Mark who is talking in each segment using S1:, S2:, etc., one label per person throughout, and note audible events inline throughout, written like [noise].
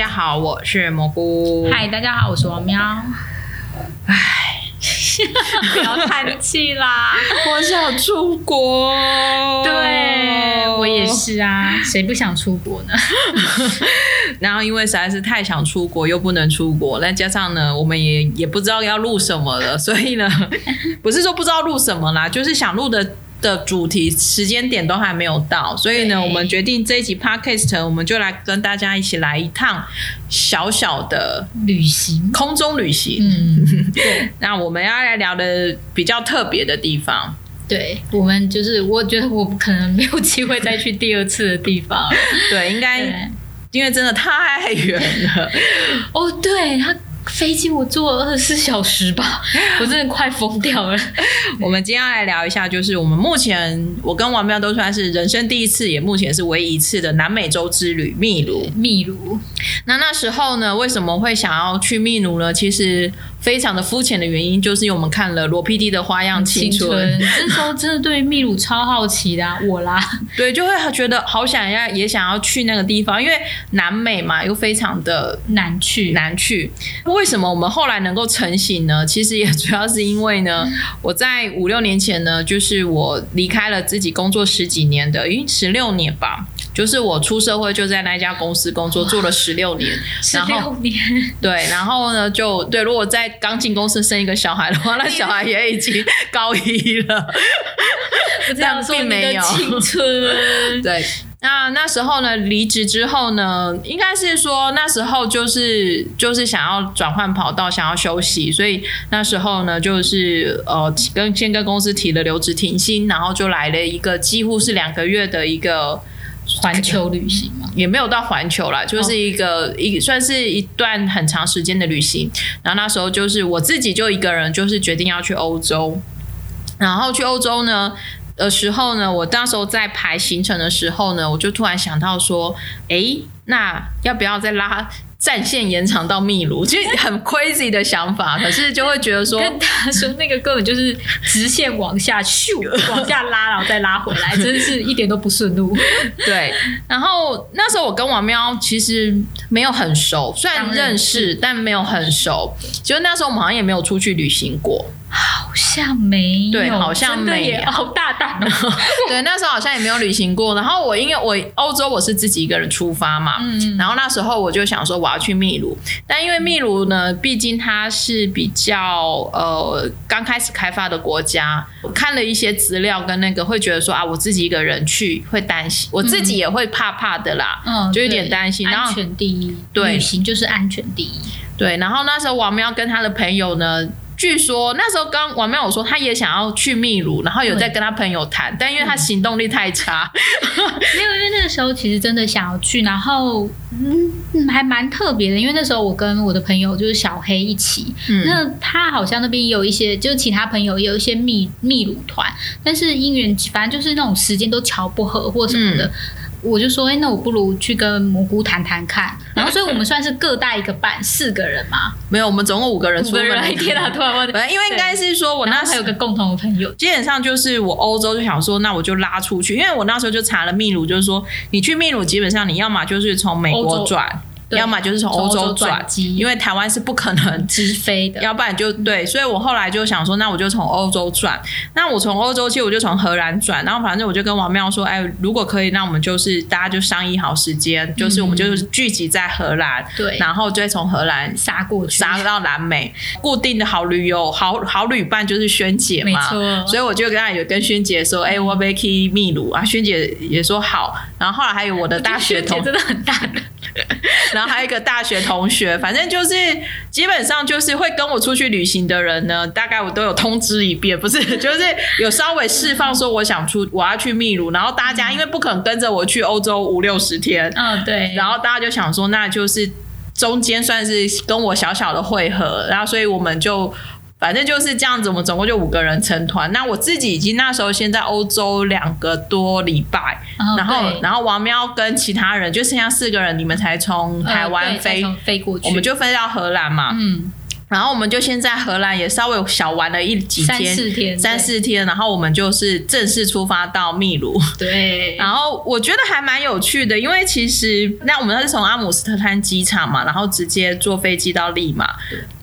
S1: 家好，我是蘑菇。
S2: 嗨，大家好，我是王喵。
S1: 唉，
S2: 不要叹气啦，[laughs]
S1: 我想出国。
S2: 对，我也是啊，谁不想出国呢？[laughs]
S1: 然后因为实在是太想出国，又不能出国，再加上呢，我们也也不知道要录什么了，所以呢，不是说不知道录什么啦，就是想录的。的主题时间点都还没有到，所以呢，我们决定这一集 Podcast 我们就来跟大家一起来一趟小小的
S2: 旅行，
S1: 空中旅行。嗯，[laughs] 对。那我们要来聊的比较特别的地方，
S2: 对，我们就是我觉得我可能没有机会再去第二次的地方。[laughs]
S1: 对，应该因为真的太远了。
S2: 哦，对，他。飞机我坐了二十四小时吧，[laughs] 我真的快疯掉了。[laughs]
S1: 我们今天要来聊一下，就是我们目前我跟王彪都算是人生第一次，也目前是唯一一次的南美洲之旅——秘鲁。
S2: 秘鲁。
S1: 那那时候呢，为什么会想要去秘鲁呢？其实。非常的肤浅的原因，就是因为我们看了罗 PD 的《花样青春》，
S2: 那时候真的对秘鲁超好奇的，啊，我啦，
S1: 对，就会觉得好想要，也想要去那个地方，因为南美嘛，又非常的
S2: 难去，
S1: 难去。为什么我们后来能够成型呢？[laughs] 其实也主要是因为呢，我在五六年前呢，就是我离开了自己工作十几年的，因为，十六年吧。就是我出社会就在那家公司工作，做了十六年，
S2: 十六年，[laughs]
S1: 对，然后呢，就对，如果在刚进公司生一个小孩的话，那小孩也已经高一了，[laughs] 但并没有
S2: 青春。[laughs]
S1: 对，那那时候呢，离职之后呢，应该是说那时候就是就是想要转换跑道，想要休息，所以那时候呢，就是呃，跟先跟公司提了留职停薪，然后就来了一个几乎是两个月的一个。
S2: 环球旅行嘛，
S1: 也没有到环球啦，就是一个、哦、一算是一段很长时间的旅行。然后那时候就是我自己就一个人，就是决定要去欧洲。然后去欧洲呢的时候呢，我那时候在排行程的时候呢，我就突然想到说，哎，那要不要再拉？战线延长到秘鲁，其实很 crazy 的想法，[laughs] 可是就会觉得说，
S2: 跟他说那个根本就是直线往下咻往下拉，然后再拉回来，真是一点都不顺路。[laughs]
S1: 对，然后那时候我跟王喵其实没有很熟，虽然认识，但没有很熟。其实那时候我们好像也没有出去旅行过。
S2: 好像没有，
S1: 对，好像没有，
S2: 好大胆哦。[laughs]
S1: 对，那时候好像也没有旅行过。然后我因为我欧洲我是自己一个人出发嘛，嗯，然后那时候我就想说我要去秘鲁，但因为秘鲁呢，毕竟它是比较呃刚开始开发的国家，我看了一些资料跟那个，会觉得说啊，我自己一个人去会担心，我自己也会怕怕的啦，嗯，就有点担心。然后
S2: 安全第一，
S1: 对，
S2: 旅行就是安全第一。
S1: 对，然后那时候王喵跟他的朋友呢。据说那时候刚王妙我说他也想要去秘鲁，然后有在跟他朋友谈，但因为他行动力太差，[laughs]
S2: 没有，因为那个时候其实真的想要去，然后嗯还蛮特别的，因为那时候我跟我的朋友就是小黑一起，嗯、那他好像那边也有一些，就是其他朋友也有一些秘秘鲁团，但是因缘反正就是那种时间都瞧不合或什么的。嗯我就说，哎、欸，那我不如去跟蘑菇谈谈看。然后，[laughs] 所以我们算是各带一个伴，四个人嘛。
S1: 没有，我们总共五个人。五个人，
S2: 天哪，突然忘记。[laughs]
S1: 因为应该是说我那时候还
S2: 有个共同的朋友。
S1: 基本上就是我欧洲就想说，那我就拉出去，因为我那时候就查了秘鲁，就是说你去秘鲁，基本上你要么就是从美国转。要么就是从欧洲转机，因为台湾是不可能 [laughs]
S2: 直飞的。
S1: 要不然就对，所以我后来就想说，那我就从欧洲转。那我从欧洲去，我就从荷兰转。然后反正我就跟王妙说，哎，如果可以，那我们就是大家就商议好时间，就是我们就是聚集在荷兰，
S2: 对，
S1: 然后就会从荷兰
S2: 杀过去，
S1: 杀到南美。固定的好旅游、好好旅伴就是萱姐嘛。所以我就跟他有跟萱姐说，哎，我要去秘鲁啊。萱姐也说好。然后后来还有我的大学同学，
S2: 真的很大的。[laughs]
S1: 然后还有一个大学同学，反正就是基本上就是会跟我出去旅行的人呢，大概我都有通知一遍，不是，[laughs] 就是有稍微释放说我想出我要去秘鲁，然后大家因为不可能跟着我去欧洲五六十天，
S2: 嗯，对，
S1: 然后大家就想说那就是中间算是跟我小小的会合，然后所以我们就。反正就是这样子，我们总共就五个人成团。那我自己已经那时候先在欧洲两个多礼拜，哦、然后然后王喵跟其他人就剩下四个人，你们才从台湾飞、
S2: 呃、飞过去，
S1: 我们就飞到荷兰嘛。嗯，然后我们就先在荷兰也稍微小玩了一几天，
S2: 三四天，
S1: 三四天，然后我们就是正式出发到秘鲁。
S2: 对，[laughs]
S1: 然后我觉得还蛮有趣的，因为其实那我们那是从阿姆斯特丹机场嘛，然后直接坐飞机到利马。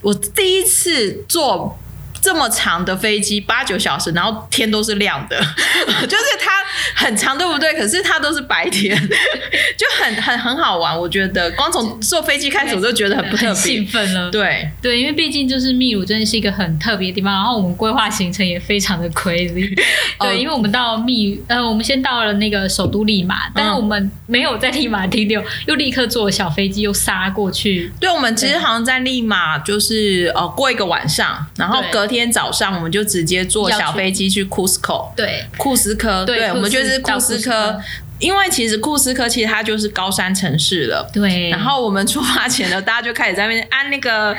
S1: 我第一次坐。这么长的飞机八九小时，然后天都是亮的，[laughs] 就是它很长，对不对？可是它都是白天，[laughs] 就很很很好玩。我觉得光从坐飞机开始，我就觉得很不特别，
S2: 兴奋了。
S1: 对
S2: 对，因为毕竟就是秘鲁真的是一个很特别的地方，然后我们规划行程也非常的 crazy。[laughs] 对，因为我们到秘呃，我们先到了那个首都利马，但是我们没有在利马停留，又立刻坐小飞机又杀过去。
S1: 对，我们其实好像在利马就是呃过一个晚上，然后隔天。天早上我们就直接坐小飞机去库斯科，
S2: 对，
S1: 库斯科，对，对，我们就是库斯科。因为其实库斯科其实它就是高山城市了，
S2: 对。
S1: 然后我们出发前呢，大家就开始在那边按那个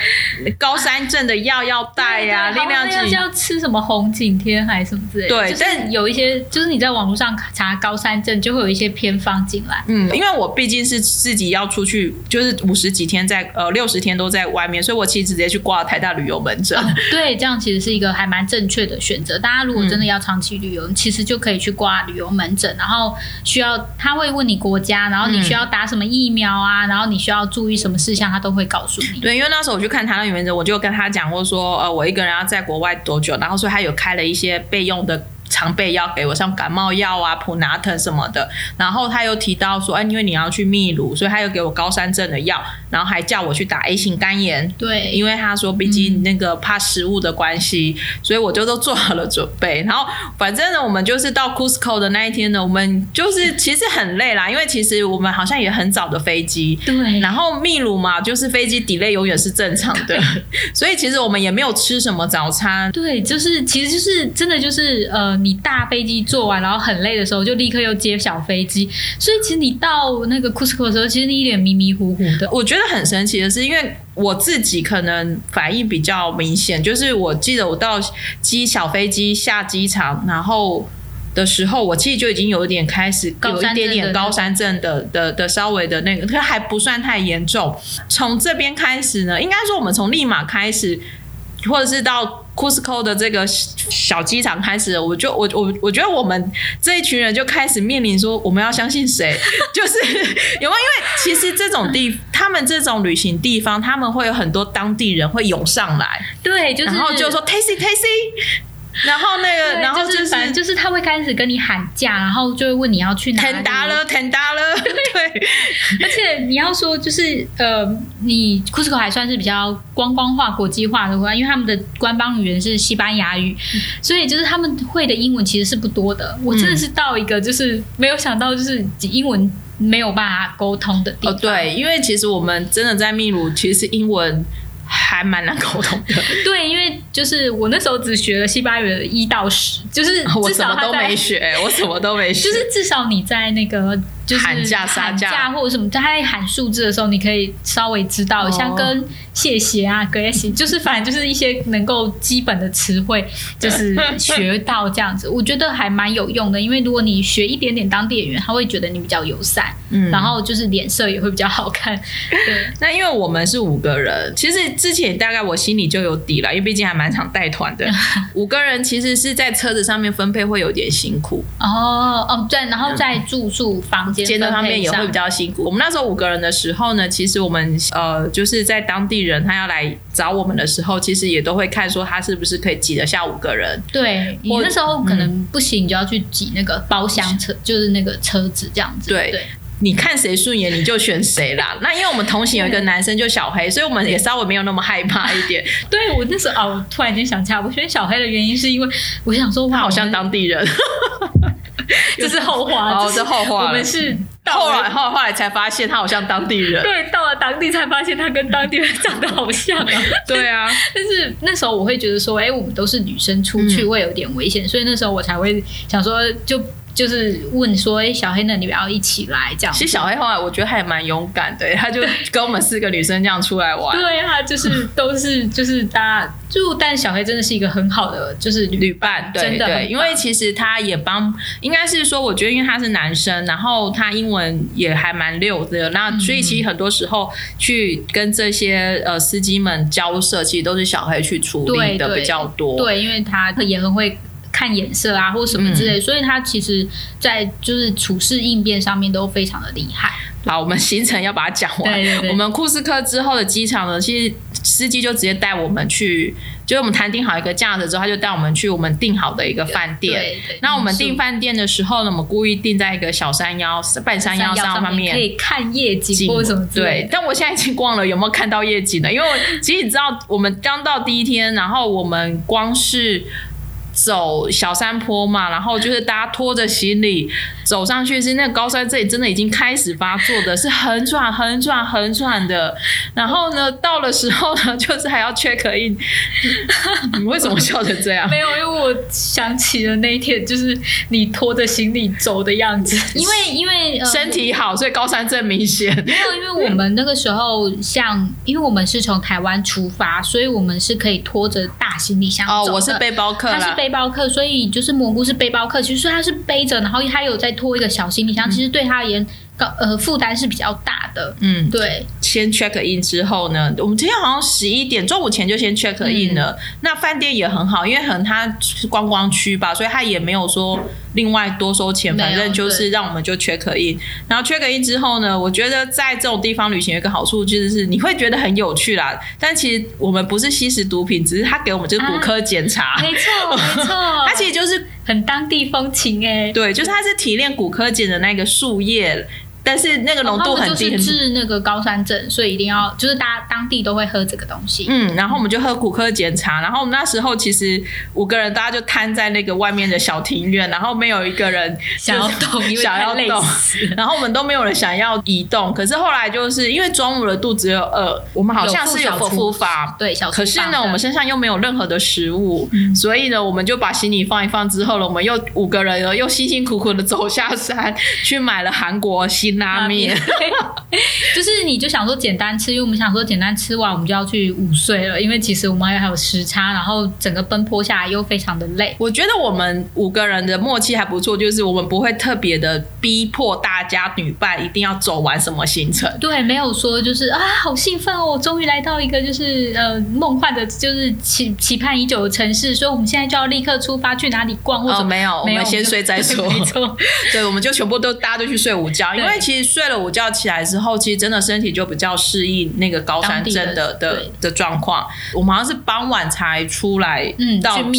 S1: 高山镇的药要带呀，力量剂
S2: 要吃什么红景天还是什么之类的。
S1: 对，但
S2: 有一些就是你在网络上查高山镇，就会有一些偏方进来。
S1: 嗯，因为我毕竟是自己要出去，就是五十几天在呃六十天都在外面，所以我其实直接去挂台大旅游门诊。
S2: 哦，对，这样其实是一个还蛮正确的选择。大家如果真的要长期旅游，嗯，其实就可以去挂旅游门诊，然后需要。他会问你国家，然后你需要打什么疫苗啊，嗯、然后你需要注意什么事项，他都会告诉你。
S1: 对，因为那时候我去看他的原则，我就跟他讲过说，呃，我一个人要在国外多久，然后所以他有开了一些备用的。常备药给我，像感冒药啊、普拿疼什么的。然后他又提到说，哎，因为你要去秘鲁，所以他又给我高山症的药，然后还叫我去打 A 型肝炎。
S2: 对，
S1: 因为他说，毕竟那个怕食物的关系，嗯、所以我就都做好了准备。然后反正呢，我们就是到 Cusco 的那一天呢，我们就是其实很累啦，因为其实我们好像也很早的飞机。
S2: 对。
S1: 然后秘鲁嘛，就是飞机 delay 永远是正常的，所以其实我们也没有吃什么早餐。
S2: 对，就是其实就是真的就是呃。你大飞机坐完，然后很累的时候，就立刻又接小飞机。所以其实你到那个库斯科的时候，其实你一脸迷迷糊糊的。[laughs]
S1: 我觉得很神奇的是，因为我自己可能反应比较明显，就是我记得我到机小飞机下机场，然后的时候，我其实就已经有一点开始有一点点高山症的的的稍微的那个，可还不算太严重。从这边开始呢，应该说我们从立马开始，或者是到。Cusco 的这个小机场开始，我就我我我觉得我们这一群人就开始面临说，我们要相信谁？[laughs] 就是有没有？因为其实这种地，他们这种旅行地方，他们会有很多当地人会涌上来，
S2: 对，就是、
S1: 然后就说 Tasty Tasty。然后那个，然后就是
S2: 反正就是他会开始跟你喊价，然后就会问你要去哪里。
S1: 天大了，腾达了，对。
S2: 而且你要说就是呃，你库斯科还算是比较观光化、国际化的话，因为他们的官方语言是西班牙语，所以就是他们会的英文其实是不多的。我真的是到一个就是没有想到，就是英文没有办法沟通的地方。哦，
S1: 对，因为其实我们真的在秘鲁，其实是英文。还蛮难沟通的，[laughs]
S2: 对，因为就是我那时候只学了西班牙语的一到十，就是 [laughs]
S1: 我什么都没学，我什么都没学，[laughs]
S2: 就是至少你在那个。就是喊价、杀价或者什么，他在喊数字的时候，你可以稍微知道一下，跟谢谢啊、格谢，就是反正就是一些能够基本的词汇，就是学到这样子，[laughs] 我觉得还蛮有用的。因为如果你学一点点当地语言，他会觉得你比较友善，嗯，然后就是脸色也会比较好看。对，[laughs]
S1: 那因为我们是五个人，其实之前大概我心里就有底了，因为毕竟还蛮常带团的，[laughs] 五个人其实是在车子上面分配会有点辛苦。
S2: 哦哦，对，然后在住宿房。
S1: 间的方面也会比较辛苦。我们那时候五个人的时候呢，其实我们呃，就是在当地人他要来找我们的时候，其实也都会看说他是不是可以挤得下五个人。
S2: 对，你那时候可能不行，你就要去挤那个包厢车，就是那个车子这样子。
S1: 对，对你看谁顺眼你就选谁啦。[laughs] 那因为我们同行有一个男生就小黑，所以我们也稍微没有那么害怕一点。[laughs]
S2: 对，我那时候啊，我突然间想起来，我选小黑的原因是因为我想说，
S1: 他好像当地人。[laughs]
S2: 这是后话，
S1: 哦，这后话。
S2: 我们是
S1: 后来后后来才发现他好像当地人。
S2: 对，到了当地才发现他跟当地人 [laughs] 长得好像啊。[laughs]
S1: 对啊，
S2: 但是那时候我会觉得说，哎，我们都是女生出去会有点危险，所以那时候我才会想说就。就是问说，哎，小黑呢，你不要一起来这样。
S1: 其实小黑后来我觉得还蛮勇敢的，他就跟我们四个女生这样出来玩。
S2: 对啊，就是都是就是大家就，但小黑真的是一个很好的就是旅伴，
S1: 对
S2: 真的
S1: 对，因为其实他也帮，应该是说，我觉得因为他是男生，然后他英文也还蛮溜的，那所以其实很多时候去跟这些呃司机们交涉，其实都是小黑去处理的比较多。
S2: 对，对，因为他也很会。看眼色啊，或什么之类，嗯、所以他其实，在就是处事应变上面都非常的厉害。
S1: 好，我们行程要把它讲完。对对对，我们库斯科之后的机场呢，其实司机就直接带我们去，就是我们谈定好一个价格之后，他就带我们去我们订好的一个饭店。对对，那我们订饭店的时候呢，我们故意订在一个小山腰、半山腰上方面，
S2: 可以看夜景或什么之类。
S1: 对，但我现在已经逛了有没有看到夜景了，因为其实你知道，我们刚到第一天，然后我们光是。走小山坡嘛，然后就是大家拖着行李走上去，是那个高山这里真的已经开始发作的，是很喘、很喘、很喘的。然后呢，到了时候呢，[laughs] 就是还要 check in。[laughs] 你为什么笑成这样？
S2: 没有，因为我想起了那一天，就是你拖着行李走的样子。因为因为、呃、
S1: 身体好，所以高山症明显。
S2: 没有，因为我们那个时候像，因为我们是从台湾出发，所以我们是可以拖着大行李箱走的。
S1: 哦，我是背包客啦，
S2: 他是背。背包客，所以就是蘑菇是背包客，其实他是背着，然后他有在拖一个小行李箱，嗯、其实对他而言，呃，负担是比较大的。嗯，对。
S1: 先 check in 之后呢，我们今天好像十一点中午前就先 check in 了。嗯、那饭店也很好，因为可能它是观光区吧，所以它也没有说另外多收钱，反正就是让我们就 check in。然后 check in 之后呢，我觉得在这种地方旅行有一个好处就是你会觉得很有趣啦。但其实我们不是吸食毒品，只是他给我们就是骨科检查。
S2: 啊、没错，没错，[laughs]
S1: 它其实就是
S2: 很当地风情哎、欸。
S1: 对，就是它是提炼骨科碱的那个树叶。但是那个浓度很低，
S2: 治那个高山症，所以一定要就是大家当地都会喝这个东西。
S1: 嗯，然后我们就喝骨科检查，然后我们那时候其实五个人，大家就瘫在那个外面的小庭院，然后没有一个人
S2: 想要动，[laughs]
S1: 想要动，[laughs] 然后我们都没有人想要移动。可是后来就是因为中午的肚子又饿，我们好像是有复发，
S2: 对，小
S1: 可是呢，我们身上又没有任何的食物，嗯、所以呢，我们就把行李放一放之后呢，我们又五个人又辛辛苦苦的走下山去买了韩国辛拉面。[laughs]
S2: 就是你就想说简单吃，因为我们想说简单吃完我们就要去午睡了，因为其实我们还还有时差，然后整个奔波下来又非常的累。
S1: 我觉得我们五个人的默契还不错，就是我们不会特别的逼迫大家女伴一定要走完什么行程。
S2: 对，没有说就是啊好兴奋哦，终于来到一个就是呃梦幻的，就是期期盼已久的城市，所以我们现在就要立刻出发去哪里逛或者、
S1: 哦、没有，没有，我们先睡再说。[laughs]
S2: 没错，
S1: 对，我们就全部都大家都去睡午觉，因为其实睡了。午觉起来之后，其实真的身体就比较适应那个高山症的的的状况。我们好像是傍晚才出来，嗯，到城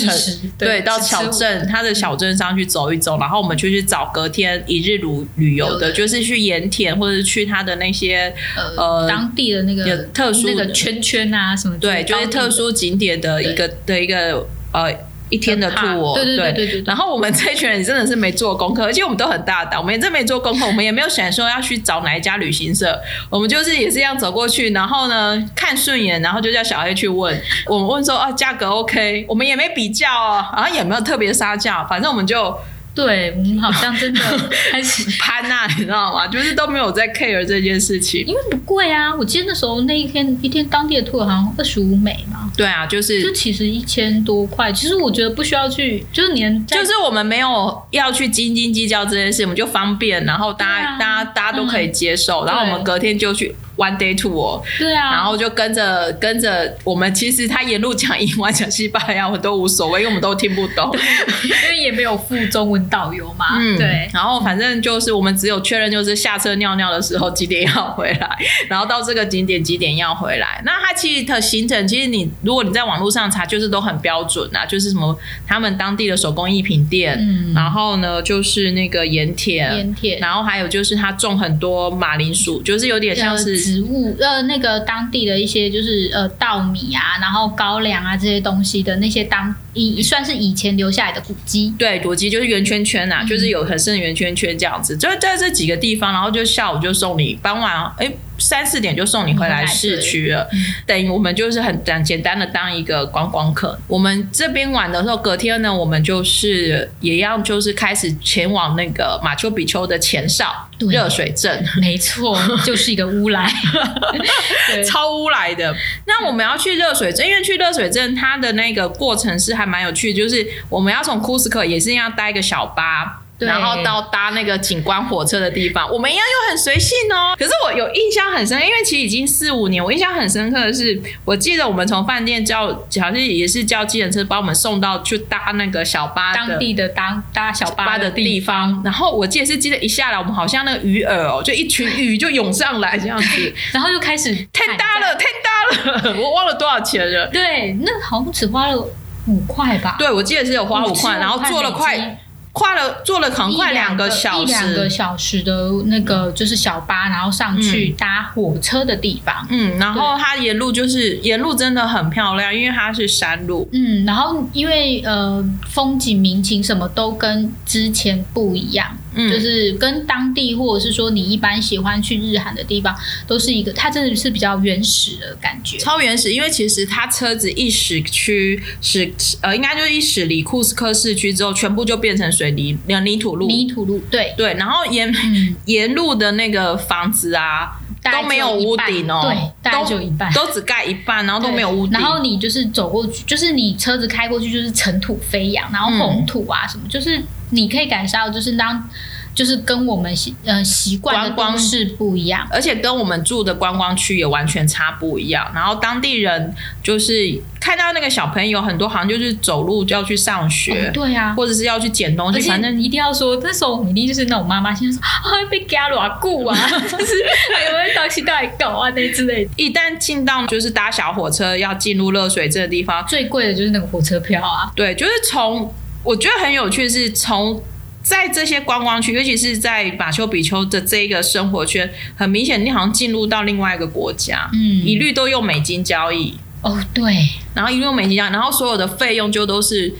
S1: 对，到小镇，它的小镇上去走一走，然后我们就去找隔天一日旅旅游的，就是去盐田或者是去它的那些呃
S2: 当地的那个
S1: 特殊
S2: 那个圈圈啊什么，
S1: 对，就是特殊景点的一个的一个呃。一天的 tour，
S2: 对对对对对。
S1: 然后我们这群人真的是没做功课，而且我们都很大胆，我们也真没做功课，我们也没有想说要去找哪一家旅行社，我们就是也是这样走过去，然后呢看顺眼，然后就叫小黑去问，我们问说啊价格 OK，我们也没比较哦，然后也没有特别杀价，反正我们就。
S2: 对，我们好像真的开始
S1: 攀啊，你知道吗？就是都没有在 care 这件事情，
S2: 因为不贵啊。我记得那时候那一天一天当地的 tour 好像二十五美嘛。
S1: 对啊，就是
S2: 就其实一千多块。其实我觉得不需要去，就是年
S1: 就是我们没有要去斤斤计较这件事，我们就方便，然后大家、啊、大家大家都可以接受，嗯、然后我们隔天就去。One day tour，
S2: 对啊，
S1: 然后就跟着跟着我们，其实他沿路讲英文讲西班牙文都无所谓，因为我们都听不懂，
S2: 因为也没有附中文导游嘛。嗯，对。
S1: 然后反正就是我们只有确认，就是下车尿尿的时候几点要回来，然后到这个景点几点要回来。那他其实的行程，其实你如果你在网络上查，就是都很标准啊，就是什么他们当地的手工艺品店，嗯，然后呢就是那个盐田，
S2: 盐田，
S1: 然后还有就是他种很多马铃薯，就是有点像是。
S2: 植物呃，那个当地的一些就是呃稻米啊，然后高粱啊这些东西的那些当以算是以前留下来的古迹，
S1: 对，古迹就是圆圈圈啊，嗯、就是有很深的圆圈圈这样子，就在这几个地方，然后就下午就送你，傍晚哎三四点就送你回来市区了，等于我们就是很简简单的当一个观光客。我们这边玩的时候，隔天呢，我们就是也要就是开始前往那个马丘比丘的前哨热水镇，
S2: 没错，[laughs] 就是一个乌来，[laughs]
S1: 超乌来的。那我们要去热水镇，因为去热水镇它的那个过程是还蛮有趣的，就是我们要从库斯克也是要搭一个小巴。然后到搭那个景观火车的地方，我们一样又很随性哦。可是我有印象很深，因为其实已经四五年，我印象很深刻的是，我记得我们从饭店叫，好像也是叫计程车把我们送到去搭那个小巴，
S2: 当地的搭搭小巴的地方。
S1: 然后我记得是记得一下来，我们好像那个鱼饵哦，就一群鱼就涌上来这样子，[laughs]
S2: 然后就开始
S1: 太大了，太大了，[laughs] 我忘了多少钱了。
S2: 对，那好像只花了五块吧？
S1: 对，我记得是有花五块，然后坐了快。快了，坐了很快两个小时，
S2: 一两个小时的那个就是小巴，然后上去搭火车的地方。
S1: 嗯，然后它沿路就是沿路真的很漂亮，因为它是山路。
S2: 嗯，然后因为呃风景民情什么都跟之前不一样。嗯，就是跟当地或者是说你一般喜欢去日韩的地方，都是一个，它真的是比较原始的感觉，
S1: 超原始。因为其实它车子一驶去驶，呃，应该就是一驶离库斯科市区之后，全部就变成水泥泥土路，
S2: 泥土路，对
S1: 对。然后沿、嗯、沿路的那个房子啊，都没有屋顶哦，
S2: 对，大概就一半，
S1: 都只盖一半，然后都没有屋顶。
S2: 然后你就是走过去，就是你车子开过去，就是尘土飞扬，然后红土啊什么，嗯、就是。你可以感受到，就是当，就是跟我们习呃习惯的方式不一样，
S1: 而且跟我们住的观光区也完全差不一样。然后当地人就是看到那个小朋友很多，好像就是走路就要去上学，
S2: 哦、对呀、啊，
S1: 或者是要去捡东西，反正
S2: 一定要说，那时候一定就是那种妈妈先说啊被加了固啊，[laughs] 就是还有没有东西带狗啊那之类的。
S1: 一旦进到就是搭小火车要进入热水这个地方，
S2: 最贵的就是那个火车票啊，
S1: 对，就是从。我觉得很有趣，是从在这些观光区，尤其是在马丘比丘的这一个生活圈，很明显，你好像进入到另外一个国家，嗯，一律都用美金交易。
S2: 哦，对，
S1: 然后一律用美金交易，然后所有的费用就都是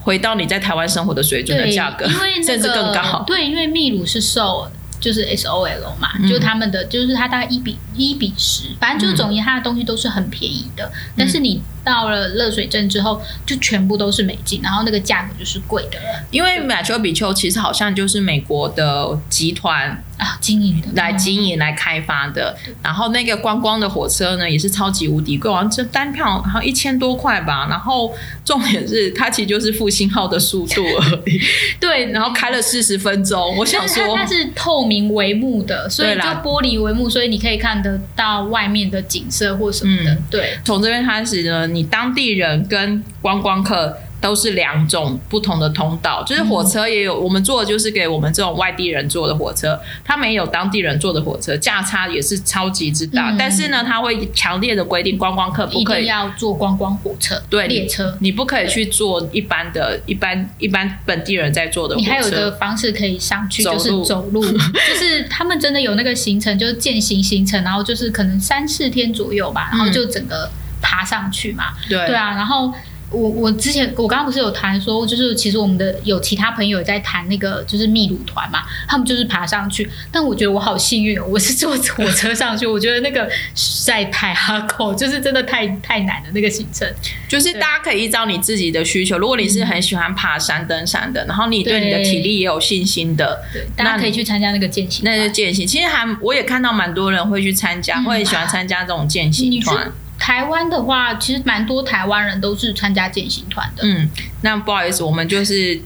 S1: 回到你在台湾生活的水准的价格，
S2: 因为、那个、
S1: 甚至更高。
S2: 对，因为秘鲁是受就是 S O L 嘛，嗯、就他们的就是它大概一比一比十，反正就是总之它的东西都是很便宜的，嗯、但是你。到了热水镇之后，就全部都是美金，然后那个价格就是贵的。
S1: 因为马丘比丘其实好像就是美国的集团
S2: 啊经营的，
S1: 来经营来开发的。然后那个观光的火车呢，也是超级无敌贵，好像这单票好像一千多块吧。然后重点是它其实就是复兴号的速度而已。[laughs]
S2: 对，
S1: 然后开了四十分钟。我想说
S2: 它是透明帷幕的，所以就玻璃帷幕，所以你可以看得到外面的景色或什么的。嗯、对，
S1: 从这边开始呢。你当地人跟观光客都是两种不同的通道，就是火车也有，我们坐的就是给我们这种外地人坐的火车，他没有当地人坐的火车，价差也是超级之大。但是呢，他会强烈的规定观光客不可以
S2: 要坐观光火车，
S1: 对，
S2: 列车，
S1: 你不可以去坐一般的、一般一般本地人在坐的火车。
S2: 你还有一个方式可以上去，就是走路，[laughs] 就是他们真的有那个行程，就是践行行程，然后就是可能三四天左右吧，然后就整个。爬上去嘛？对。对啊，然后我我之前我刚刚不是有谈说，就是其实我们的有其他朋友在谈那个就是秘鲁团嘛，他们就是爬上去，但我觉得我好幸运哦，我是坐火车上去，[laughs] 我觉得那个实在太哈口，就是真的太太难了那个行程，
S1: 就是大家可以依照你自己的需求，如果你是很喜欢爬山登山的，然后你对你的体力也有信心的，
S2: 对，大家可以去参加那个健行，
S1: 那个健行，其实还我也看到蛮多人会去参加，会喜欢参加这种健行团。
S2: 台湾的话，其实蛮多台湾人都是参加健行团的。
S1: 嗯，那不好意思，我们就是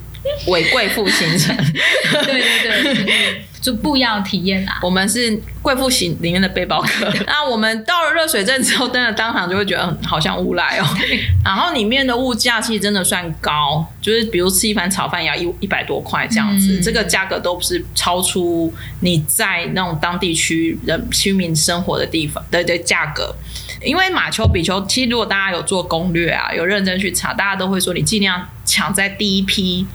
S1: 伪贵妇行程。[laughs]
S2: 对对对，对，就不一样的体验啦。
S1: 我们是贵妇行里面的背包客。[laughs] 那我们到了热水镇之后，真的当场就会觉得好像乌来哦。然后里面的物价其实真的算高，就是比如吃一盘炒饭也要一一百多块这样子，嗯、这个价格都不是超出你在那种当地区人居民生活的地方的的价格。因为马丘比丘，其实如果大家有做攻略啊，有认真去查，大家都会说，你尽量抢在第一批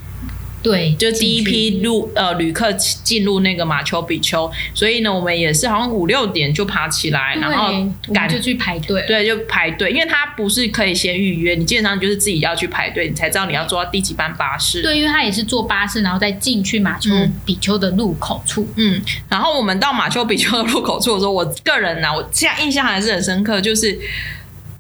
S2: 对，
S1: 就第一批入呃旅客进入那个马丘比丘，所以呢，我们也是好像五六点就爬起来，然后赶
S2: 就去排队，
S1: 对，就排队，因为它不是可以先预约，你基本上就是自己要去排队，你才知道你要坐到第几班巴士。
S2: 对，因为它也是坐巴士，然后再进去马丘比丘的入口处。
S1: 嗯，然后我们到马丘比丘的入口处的时候，我个人呢、啊，我现在印象还是很深刻，就是。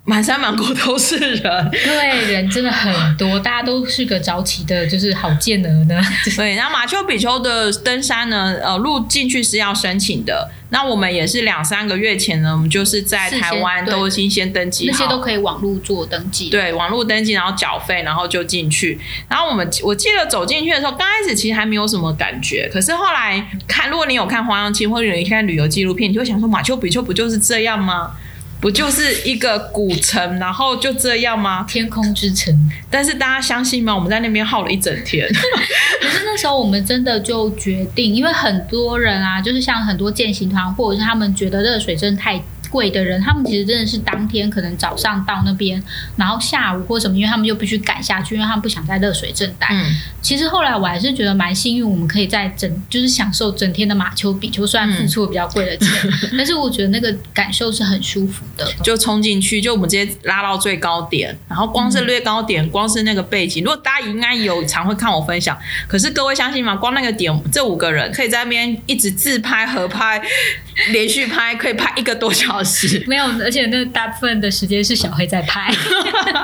S1: 满山满谷都是人，
S2: 对，人真的很多，大家都是个早起的，就是好健儿呢。[laughs] [laughs]
S1: 对，然后马丘比丘的登山呢，呃，入进去是要申请的。那我们也是两三个月前呢，我们就是在台湾都已经先登记，
S2: 那些都可以网络做登记。
S1: 对，网络登记，然后缴费，然后就进去。然后我们我记得走进去的时候，刚开始其实还没有什么感觉，可是后来看，如果你有看黄杨青或者你看旅游纪录片，你就会想说，马丘比丘不就是这样吗？不就是一个古城，然后就这样吗？
S2: 天空之城。
S1: 但是大家相信吗？我们在那边耗了一整天。[laughs]
S2: 可是那时候我们真的就决定，因为很多人啊，就是像很多践行团，或者是他们觉得热水真的太。贵的人，他们其实真的是当天可能早上到那边，然后下午或什么，因为他们就必须赶下去，因为他们不想在热水镇待。嗯，其实后来我还是觉得蛮幸运，我们可以在整就是享受整天的马丘比丘，虽然付出了比较贵的钱，[laughs] 嗯，但是我觉得那个感受是很舒服的。
S1: 就冲进去，就我们直接拉到最高点，然后光是略高点，嗯，光是那个背景，如果大家应该有常会看我分享，可是各位相信吗？光那个点，这五个人可以在那边一直自拍、合拍。连续拍可以拍一个多小时，[laughs]
S2: 没有，而且那大部分的时间是小黑在拍。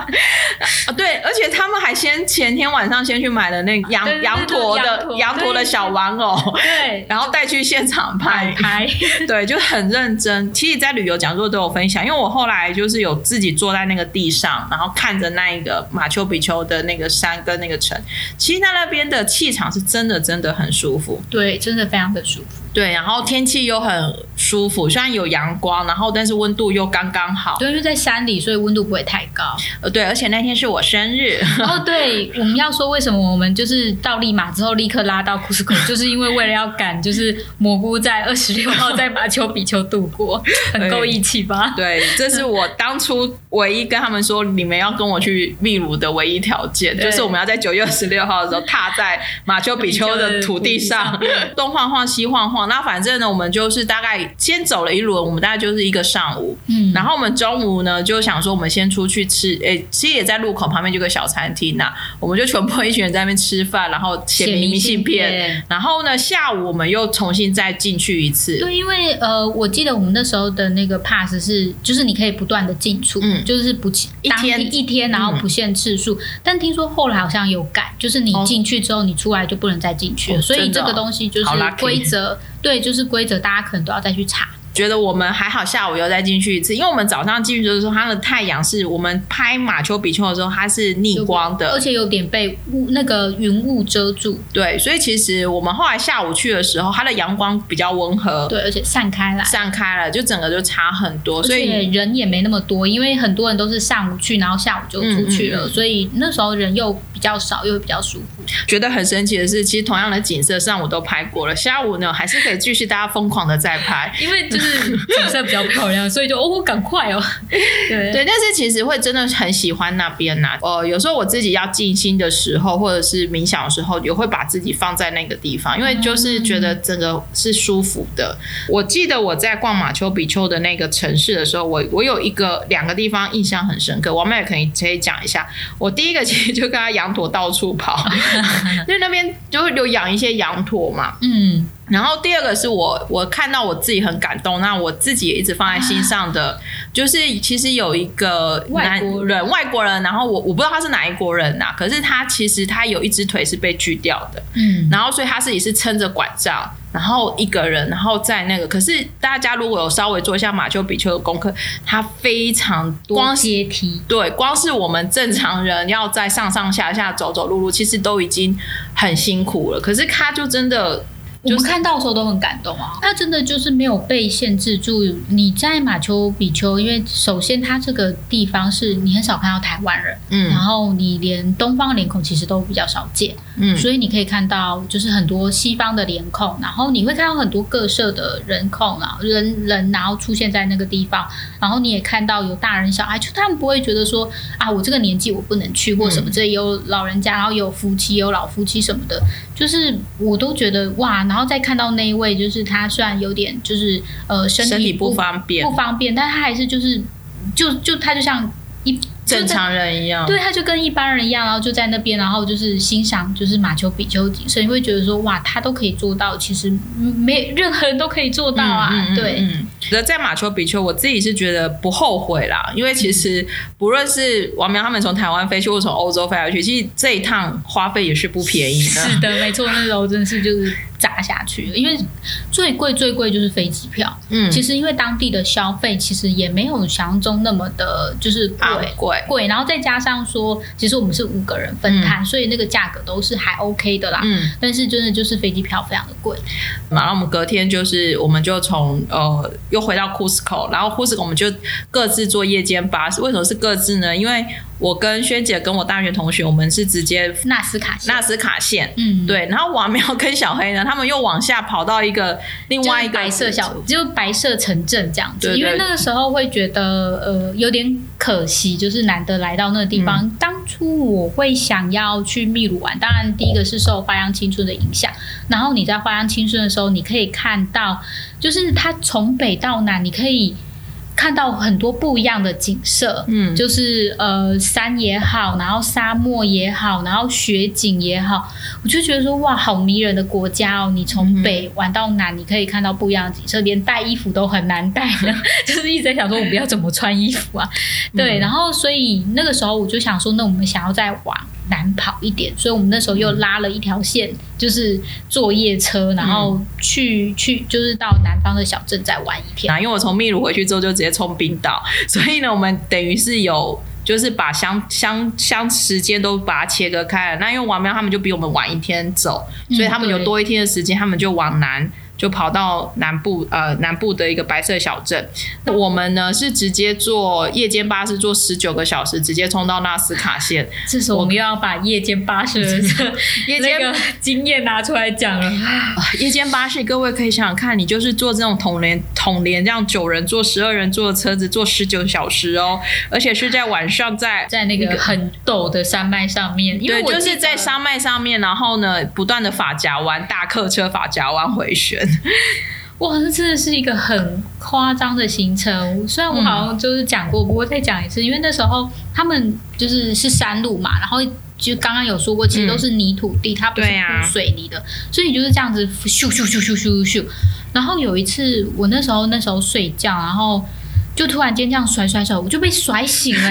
S2: [laughs]
S1: 对，而且他们还先前天晚上先去买了那个羊羊驼的羊驼的小玩偶，
S2: 对，[laughs]
S1: 然后带去现场拍
S2: 拍，
S1: 对，就很认真。其实，在旅游讲座都有分享，因为我后来就是有自己坐在那个地上，然后看着那一个马丘比丘的那个山跟那个城，其实在那边的气场是真的真的很舒服，
S2: 对，真的非常的舒服。
S1: 对，然后天气又很舒服，虽然有阳光，然后但是温度又刚刚好。
S2: 对，因为在山里，所以温度不会太高。
S1: 呃，对，而且那天是我生日。
S2: 哦，对，我们要说为什么我们就是到利马之后立刻拉到库斯科，就是因为为了要赶，就是蘑菇在二十六号在马丘比丘度过，[laughs] 很够义气吧？
S1: 对，这是我当初唯一跟他们说你们要跟我去秘鲁的唯一条件，就是我们要在九月二十六号的时候踏在马丘比丘的 [laughs] 土地上，东晃晃西晃晃。那反正呢，我们就是大概先走了一轮，我们大概就是一个上午，嗯，然后我们中午呢就想说，我们先出去吃，诶、欸，其实也在路口旁边就有个小餐厅呐，我们就全部一群人在那边吃饭，然后写明信片，然后呢下午我们又重新再进去一次。
S2: 对，因为呃，我记得我们那时候的那个 pass 是，就是你可以不断的进出，嗯，就是不一天。一天，然后不限次数，嗯，但听说后来好像有改，就是你进去之后，你出来就不能再进去了，哦，所以这个东西就是规则。对，就是规则，大家可能都要再去查。
S1: 觉得我们还好，下午又再进去一次，因为我们早上进去的时候，它的太阳是我们拍马丘比丘的时候，它是逆光的，
S2: 而且有点被雾那个云雾遮住。
S1: 对，所以其实我们后来下午去的时候，它的阳光比较温和，
S2: 对，而且散开来，
S1: 散开了，就整个就差很多。所以
S2: 人也没那么多，因为很多人都是上午去，然后下午就出去了，嗯嗯嗯，所以那时候人又比较少，又比较舒服。
S1: 觉得很神奇的是，其实同样的景色上午都拍过了，下午呢还是可以继续大家疯狂的在拍，
S2: 因为就是景色。比较漂亮，所以就哦，赶快哦，[laughs] 对
S1: 对，但是其实会真的很喜欢那边呐、啊。呃，有时候我自己要静心的时候，或者是冥想的时候，也会把自己放在那个地方，因为就是觉得整个是舒服的。嗯、我记得我在逛马丘比丘的那个城市的时候，我我有一个两个地方印象很深刻，我们也可以可以讲一下。我第一个其实就跟他羊驼到处跑，[laughs] 就那边就会有养一些羊驼嘛，嗯。然后第二个是我我看到我自己很感动，那我自己也一直放在心上的，啊、就是其实有一个男外国人，外国人，然后我我不知道他是哪一国人呐、啊，可是他其实他有一只腿是被锯掉的，嗯，然后所以他自己是撑着拐杖，然后一个人，然后在那个，可是大家如果有稍微做一下马丘比丘的功课，他非常多
S2: 阶梯，
S1: 对，光是我们正常人要在上上下下走走路路，其实都已经很辛苦了，可是他就真的。
S2: 我们看到的时候都很感动啊！他真的就是没有被限制住。你在马丘比丘，因为首先它这个地方是你很少看到台湾人，嗯，然后你连东方脸孔其实都比较少见，嗯，所以你可以看到就是很多西方的脸孔，然后你会看到很多各色的人孔啊，人人然后出现在那个地方，然后你也看到有大人小孩，就他们不会觉得说啊，我这个年纪我不能去或什么，这里有老人家，然后有夫妻有老夫妻什么的，就是我都觉得哇。然后再看到那一位，就是他虽然有点就是呃身
S1: 体，不方便
S2: 不方便，但他还是就是就就他就像一。
S1: 正常人一样，
S2: 对，他就跟一般人一样，然后就在那边，然后就是欣赏，就是马丘比丘景色，你会觉得说，哇，他都可以做到，其实没任何人都可以做到啊，嗯嗯嗯、对。嗯，
S1: 那在马丘比丘，我自己是觉得不后悔啦，因为其实不论是王苗他们从台湾飞去，或从欧洲飞来去，其实这一趟花费也是不便宜的。
S2: 是的，没错，那时候真是就是。砸下去，因为最贵最贵就是飞机票。嗯，其实因为当地的消费其实也没有想象中那么的，就是贵贵贵。然后再加上说，其实我们是五个人分摊，嗯，所以那个价格都是还 OK 的啦。嗯，但是真的就是飞机票非常的贵。
S1: 然后我们隔天就是，我们就从呃又回到 Cusco，然后 Cusco 我们就各自坐夜间巴士。为什么是各自呢？因为我跟萱姐跟我大学同学，我们是直接
S2: 纳斯卡
S1: 纳斯卡线，嗯，对。然后王苗跟小黑呢，他们又往下跑到一个另外一个
S2: 白色小，就白色城镇这样子。因为那个时候会觉得呃有点可惜，就是难得来到那个地方。嗯、当初我会想要去秘鲁玩，当然第一个是受花样青春的影响。然后你在花样青春的时候，你可以看到，就是它从北到南，你可以。看到很多不一样的景色，嗯，就是呃山也好，然后沙漠也好，然后雪景也好，我就觉得说哇，好迷人的国家哦！你从北玩到南，你可以看到不一样的景色，连带衣服都很难带呢，[laughs] 就是一直在想说我们要怎么穿衣服啊？对，然后所以那个时候我就想说，那我们想要再玩。南跑一点，所以我们那时候又拉了一条线，嗯、就是坐夜车，然后去、嗯、去就是到南方的小镇再玩一天。
S1: 因为我从秘鲁回去之后就直接冲冰岛，所以呢，我们等于是有就是把相相相时间都把它切割开了。那因为王喵他们就比我们晚一天走，所以他们有多一天的时间，他们就往南。就跑到南部，呃，南部的一个白色小镇。我们呢是直接坐夜间巴士，坐十九个小时，直接冲到纳斯卡线。
S2: 这时候我们又要把夜间巴士的 [laughs] 夜间那个经验拿出来讲了。
S1: 夜间巴士，各位可以想想看，你就是坐这种统联统联这样九人坐、十二人坐的车子，坐十九小时哦，而且是在晚上在
S2: 在那个很陡的山脉上面。
S1: 对，就是在山脉上面，然后呢，不断的发夹弯，大客车发夹弯回旋。[laughs]
S2: 哇，这真的是一个很夸张的行程。虽然我好像就是讲过，不过再讲一次，因为那时候他们就是是山路嘛，然后就刚刚有说过，其实都是泥土地，它不是铺水泥的，所以就是这样子咻咻咻咻咻咻。然后有一次，我那时候那时候睡觉，然后就突然间这样甩甩甩，我就被甩醒了，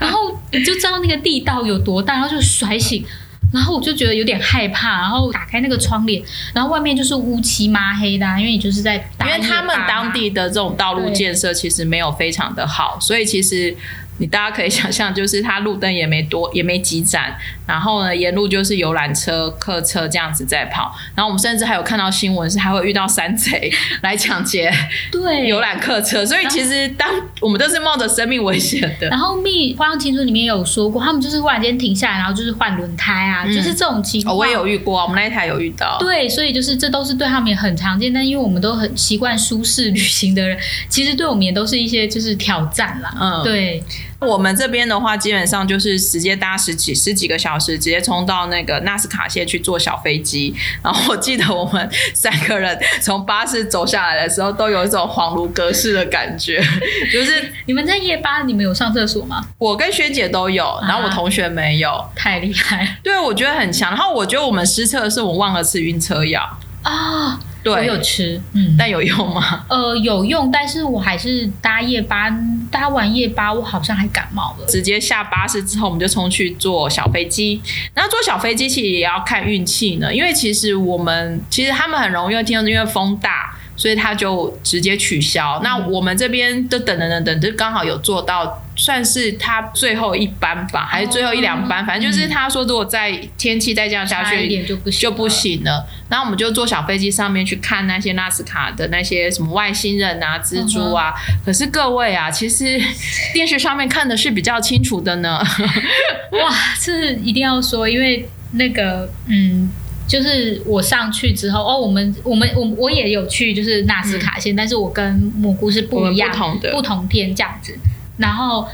S2: 然后你就知道那个地道有多大，然后就甩醒。[laughs] 然后我就觉得有点害怕，然后打开那个窗帘，然后外面就是乌漆抹黑的，因为你就是在打，
S1: 因为他们当地的这种道路建设其实没有非常的好，所以其实。你大家可以想象，就是它路灯也没多，也没几盏，然后呢，沿路就是游览车、客车这样子在跑，然后我们甚至还有看到新闻是还会遇到山贼 [laughs] 来抢劫，对，游览客车，所以其实当我们都是冒着生命危险的。
S2: 然后《蜜花样青春》里面有说过，他们就是忽然间停下来，然后就是换轮胎啊，嗯、就是这种情况、
S1: 哦。我也有遇过，我们那一台有遇到。
S2: 对，所以就是这都是对他们也很常见，但因为我们都很习惯舒适旅行的人，其实对我们也都是一些就是挑战啦。嗯，对。
S1: 我们这边的话，基本上就是直接搭十几十几个小时，直接冲到那个纳斯卡线去坐小飞机。然后我记得我们三个人从巴士走下来的时候，都有一种恍如隔世的感觉。[laughs] 就是
S2: 你们在夜巴，你们有上厕所吗？
S1: 我跟萱姐都有，然后我同学没有。啊、
S2: 太厉害！
S1: 对，我觉得很强。然后我觉得我们失策的是，我忘了吃晕车药
S2: 啊。对，我有吃，
S1: 嗯，但有用吗？
S2: 呃，有用，但是我还是搭夜班，搭完夜班，我好像还感冒了。
S1: 直接下巴士之后，我们就冲去坐小飞机。然后坐小飞机其实也要看运气呢，因为其实我们其实他们很容易听到，因为风大。所以他就直接取消。那我们这边就等等等等，就刚好有做到算是他最后一班吧，还是最后一两班，反正就是他说，如果在天气再这样下去，
S2: 就不
S1: 就不行了。然后我们就坐小飞机上面去看那些纳斯卡的那些什么外星人啊、蜘蛛啊。可是各位啊，其实电视上面看的是比较清楚的呢。[laughs]
S2: 哇，这一定要说，因为那个嗯。就是我上去之后哦，我们我们我我也有去，就是纳斯卡线，嗯、但是我跟蘑菇是不一样，
S1: 不同的
S2: 不同天这样子，然后。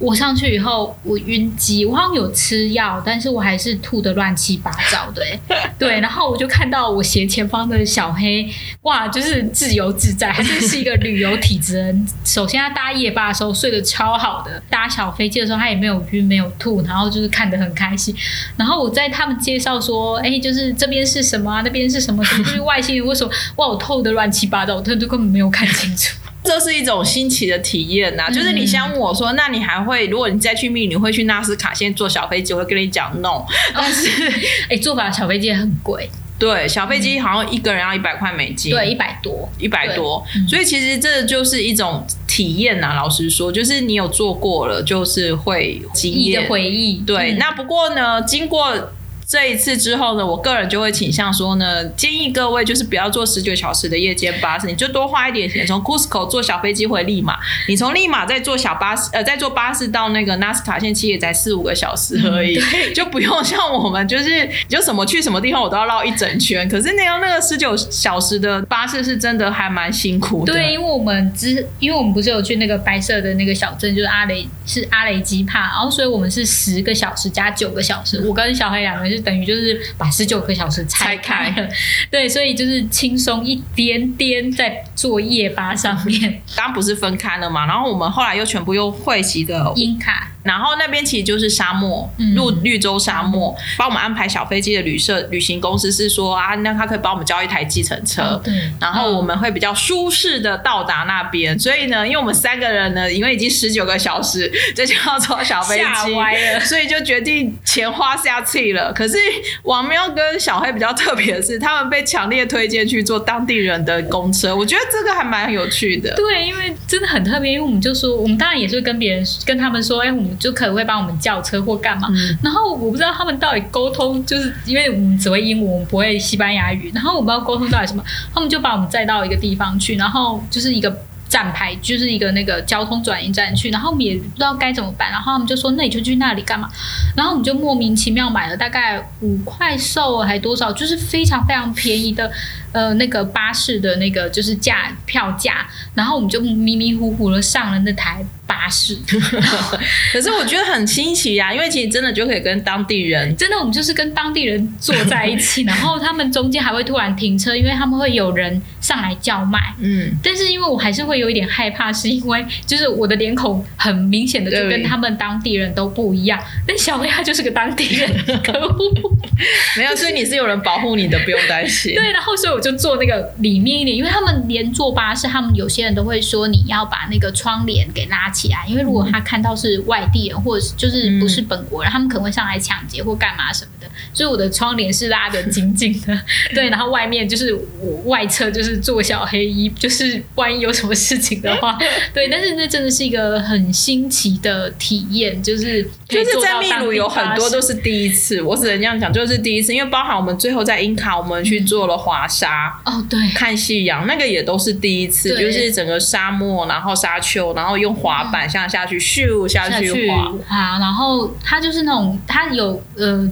S2: 我上去以后，我晕机，我好像有吃药，但是我还是吐的乱七八糟的，[laughs] 对，然后我就看到我斜前方的小黑，哇，就是自由自在，还是是一个旅游体质人。首先，他搭夜巴的时候睡得超好的，搭小飞机的时候他也没有晕，没有吐，然后就是看得很开心。然后我在他们介绍说，哎，就是这边是什么啊，那边是什么，什么就是外星人，为什么？哇，我透的乱七八糟，我根本根本没有看清楚。
S1: 这是一种新奇的体验呐、啊，就是你先问我说，那你还会，如果你再去秘鲁，你会去纳斯卡先坐小飞机？我会跟你讲 no，但是 [laughs]
S2: 哎，坐法小飞机也很贵，
S1: 对，小飞机好像一个人要一百块美金，
S2: 对，一百多，
S1: 一百多，所以其实这就是一种体验呐、啊。老实说，就是你有做过了，就是会惊艳
S2: 的回忆。
S1: 对，嗯、那不过呢，经过。这一次之后呢，我个人就会倾向说呢，建议各位就是不要坐十九小时的夜间巴士，你就多花一点钱，从 Cusco 坐小飞机回利马，你从利马再坐小巴士，呃，再坐巴士到那个纳斯卡线，其实也才四五个小时而已，嗯、就不用像我们就是就什么去什么地方我都要绕一整圈。可是那样那个十九小时的巴士是真的还蛮辛苦的。
S2: 对，因为我们之因为我们不是有去那个白色的那个小镇，就是阿雷是阿雷基帕，然后所以我们是十个小时加九个小时，我跟小黑两个人是等于就是。把十九个小时拆开了，[laughs] 对，所以就是轻松一点点在作业吧上面。
S1: 刚不是分开了嘛，然后我们后来又全部又汇集的
S2: 英卡。
S1: 然后那边其实就是沙漠，绿绿洲沙漠。帮我们安排小飞机的旅社旅行公司是说啊，那他可以帮我们交一台计程车，对。然后我们会比较舒适的到达那边。所以呢，因为我们三个人呢，因为已经十九个小时，[laughs] 这就要坐小飞机，所以就决定钱花下去了。可是王喵跟小黑比较特别的是，他们被强烈推荐去坐当地人的公车。我觉得这个还蛮有趣的。
S2: 对，因为真的很特别，因为我们就说，我们当然也是跟别人跟他们说，哎，我们。就可能会帮我们叫车或干嘛，嗯、然后我不知道他们到底沟通，就是因为我们只会英文，我们不会西班牙语，然后我不知道沟通到底什么，他们就把我们载到一个地方去，然后就是一个站牌，就是一个那个交通转移站去，然后我们也不知道该怎么办，然后他们就说，那你就去那里干嘛？然后我们就莫名其妙买了大概五块售还多少，就是非常非常便宜的呃那个巴士的那个就是价票价，然后我们就迷迷糊糊的上了那台。巴士，[laughs]
S1: 可是我觉得很新奇呀、啊，因为其实真的就可以跟当地人，
S2: 真的我们就是跟当地人坐在一起，[laughs] 然后他们中间还会突然停车，因为他们会有人上来叫卖，嗯，但是因为我还是会有一点害怕，是因为就是我的脸孔很明显的就跟他们当地人都不一样，对但小薇她就是个当地人，可恶，[laughs]
S1: 没有，所以你是有人保护你的，不用担心。
S2: 对，然后所以我就坐那个里面一点，因为他们连坐巴士，他们有些人都会说你要把那个窗帘给拉起。来，因为如果他看到是外地人，或者是就是不是本国人，嗯、他们可能会上来抢劫或干嘛什么的，所以我的窗帘是拉得紧紧的，对，然后外面就是我外侧就是做小黑衣，就是万一有什么事情的话，对，但是那真的是一个很新奇的体验，就是
S1: 就是在秘鲁有很多都是第一次，我只能这样讲，就是第一次，因为包含我们最后在英卡，我们去做了滑沙，
S2: 哦，对，
S1: 看夕阳，那个也都是第一次，就是整个沙漠，然后沙丘，然后用滑。板向下去咻下去滑，
S2: 好，然后它就是那种它有呃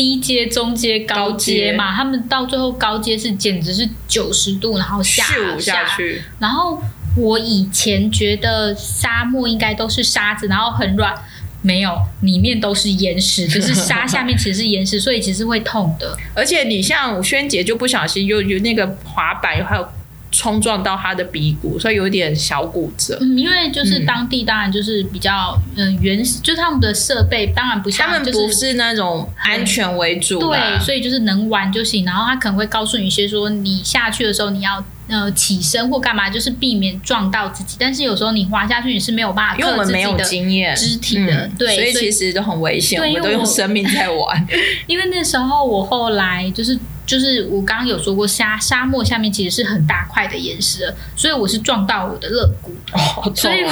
S2: 低阶、中阶、高阶嘛，他们到最后高阶是简直是九十度，然后下
S1: 下去。
S2: 然后我以前觉得沙漠应该都是沙子，然后很软，没有，里面都是岩石，就是沙下面其实是岩石，所以其实会痛的。[laughs]
S1: 而且你像轩姐就不小心又有那个滑板还有。冲撞到他的鼻骨，所以有点小骨折。
S2: 嗯，因为就是当地当然就是比较嗯原始，就是他们的设备当然不像，
S1: 他们不是那种安全为主，
S2: 对，所以就是能玩就行。然后他可能会告诉你一些说，你下去的时候你要呃起身或干嘛，就是避免撞到自己。但是有时候你滑下去你是没有办法，
S1: 因为我们没有经验，
S2: 肢体的对，所以
S1: 其实都很危险，我们都用生命在玩。[laughs]
S2: 因为那时候我后来就是。就是我刚刚有说过沙沙漠下面其实是很大块的岩石，所以我是撞到我的肋骨，
S1: 哦、
S2: 所以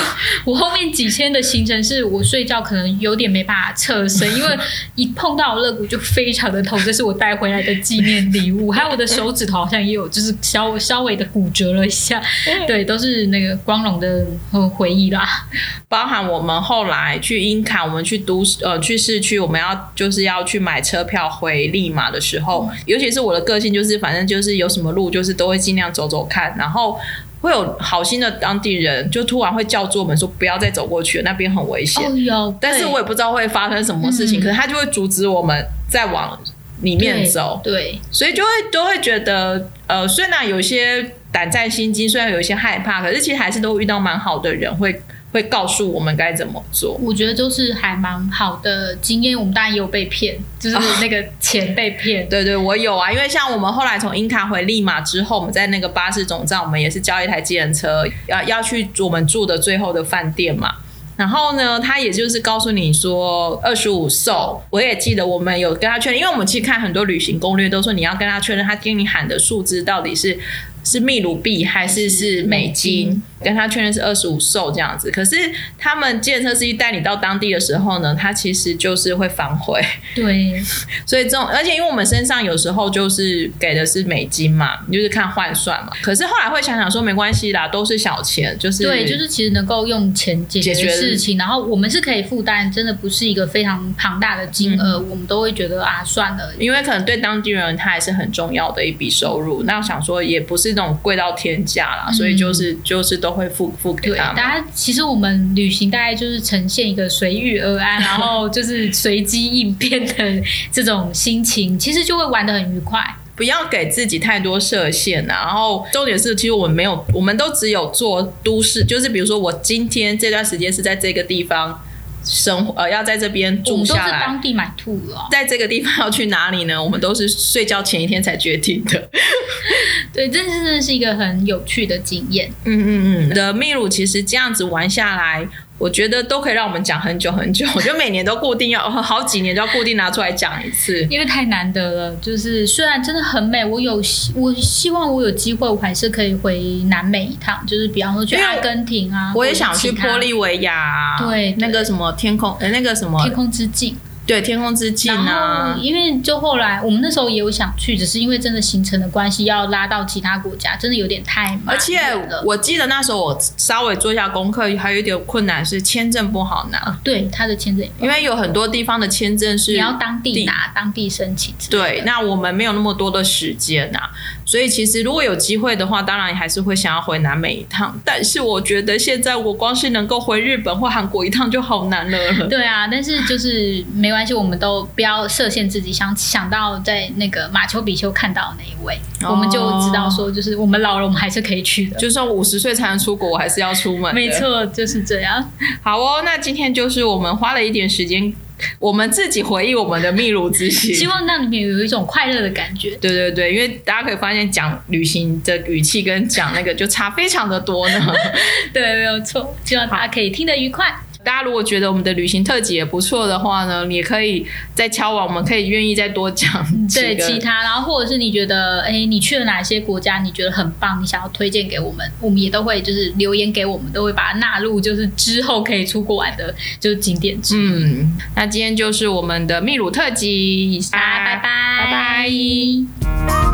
S2: 我后面几天的行程是我睡觉可能有点没办法侧身，因为一碰到我肋骨就非常的痛，这是我带回来的纪念礼物，还有我的手指头好像也有就是稍稍微的骨折了一下，[laughs] 对，都是那个光荣的回忆啦，[laughs]
S1: 包含我们后来去英卡，我们去都市呃去市区，我们要就是要去买车票回利马的时候，尤其是我的个性就是反正就是有什么路就是都会尽量走走看，然后会有好心的当地人就突然会叫住我们说不要再走过去了，那边很危险。
S2: 哦，
S1: 但是我也不知道会发生什么事情，嗯、可是他就会阻止我们再往里面走。
S2: 对，对
S1: 所以就会都会觉得呃，虽然有些胆战心惊，虽然有一些害怕，可是其实还是都会遇到蛮好的人会。会告诉我们该怎么做，
S2: 我觉得就是还蛮好的经验。我们当然也有被骗，就是那个钱被骗。
S1: 对 [laughs] 对，我有啊，因为像我们后来从英卡回利马之后，我们在那个巴士总站，我们也是叫一台计程车，要要去我们住的最后的饭店嘛。然后呢，他也就是告诉你说二十五 SOL，我也记得我们有跟他确认，因为我们其实看很多旅行攻略都说你要跟他确认，他跟你喊的数字到底是。是秘鲁币还是是美金？美金跟他确认是二十五 SOL 这样子。可是他们计程车司机带你到当地的时候呢，他其实就是会反悔。[laughs]
S2: 对，
S1: 所以这种，而且因为我们身上有时候就是给的是美金嘛，你就是看换算嘛。可是后来会想想说，没关系啦，都是小钱，就是
S2: 对，就是其实能够用钱解决事情，然后我们是可以负担，真的不是一个非常庞大的金额，嗯、我们都会觉得啊，算了，
S1: 因为可能对当地人他还是很重要的一笔收入。那我想说，也不是。那种贵到天价啦，嗯、所以就是就是都会付付给他们。
S2: 大家其实我们旅行大概就是呈现一个随遇而安，然后就是随机应变的这种心情，其实就会玩得很愉快。
S1: 不要给自己太多设限啊。然后重点是，其实我们没有，我们都只有做都市，就是比如说我今天这段时间是在这个地方。生活呃，要在这边住下
S2: 来，当地买兔了。
S1: 在这个地方要去哪里呢？[laughs] 我们都是睡觉前一天才决定的。[laughs]
S2: 对，这真的是一个很有趣的经验。
S1: 嗯嗯嗯，的秘鲁其实这样子玩下来。我觉得都可以让我们讲很久很久，[laughs] 我觉得每年都固定要好几年都要固定拿出来讲一次，
S2: 因为太难得了。就是虽然真的很美，我有我希望我有机会，我还是可以回南美一趟。就是比方说去阿根廷啊，
S1: 我也想去玻利维亚啊，
S2: 对，
S1: 那个什么天空，呃，那个什么
S2: 天空之镜。
S1: 对，天空之镜啊，
S2: 因为就后来我们那时候也有想去，只是因为真的行程的关系，要拉到其他国家，真的有点太慢。
S1: 而且我记得那时候我稍微做一下功课，还有一点困难是签证不好拿。
S2: 哦、对，他的签证，
S1: 因为有很多地方的签证是
S2: 你要当地拿，当地申请。
S1: 对，那我们没有那么多的时间啊，所以其实如果有机会的话，当然还是会想要回南美一趟。但是我觉得现在我光是能够回日本或韩国一趟就好难了。
S2: 对啊，但是就是没关系，我们都。不要设限自己，想想到在那个马丘比丘看到的那一位，哦、我们就知道说，就是我们老了，我们还是可以去的。
S1: 就算五十岁才能出国，我还是要出门。
S2: 没错，就是这样。
S1: 好哦，那今天就是我们花了一点时间，我们自己回忆我们的秘鲁之行，
S2: 希望让你们有一种快乐的感觉。
S1: 对对对，因为大家可以发现，讲旅行的语气跟讲那个就差非常的多呢。[laughs]
S2: 对，没有错。希望大家可以听得愉快。
S1: 大家如果觉得我们的旅行特辑也不错的话呢，你也可以再敲完，我们可以愿意再多讲
S2: 对其他，然后或者是你觉得哎，你去了哪些国家，你觉得很棒，你想要推荐给我们，我们也都会就是留言给我们，都会把它纳入，就是之后可以出国玩的，就是景点之一。
S1: 嗯，那今天就是我们的秘鲁特辑，
S2: 拜拜拜拜。拜拜。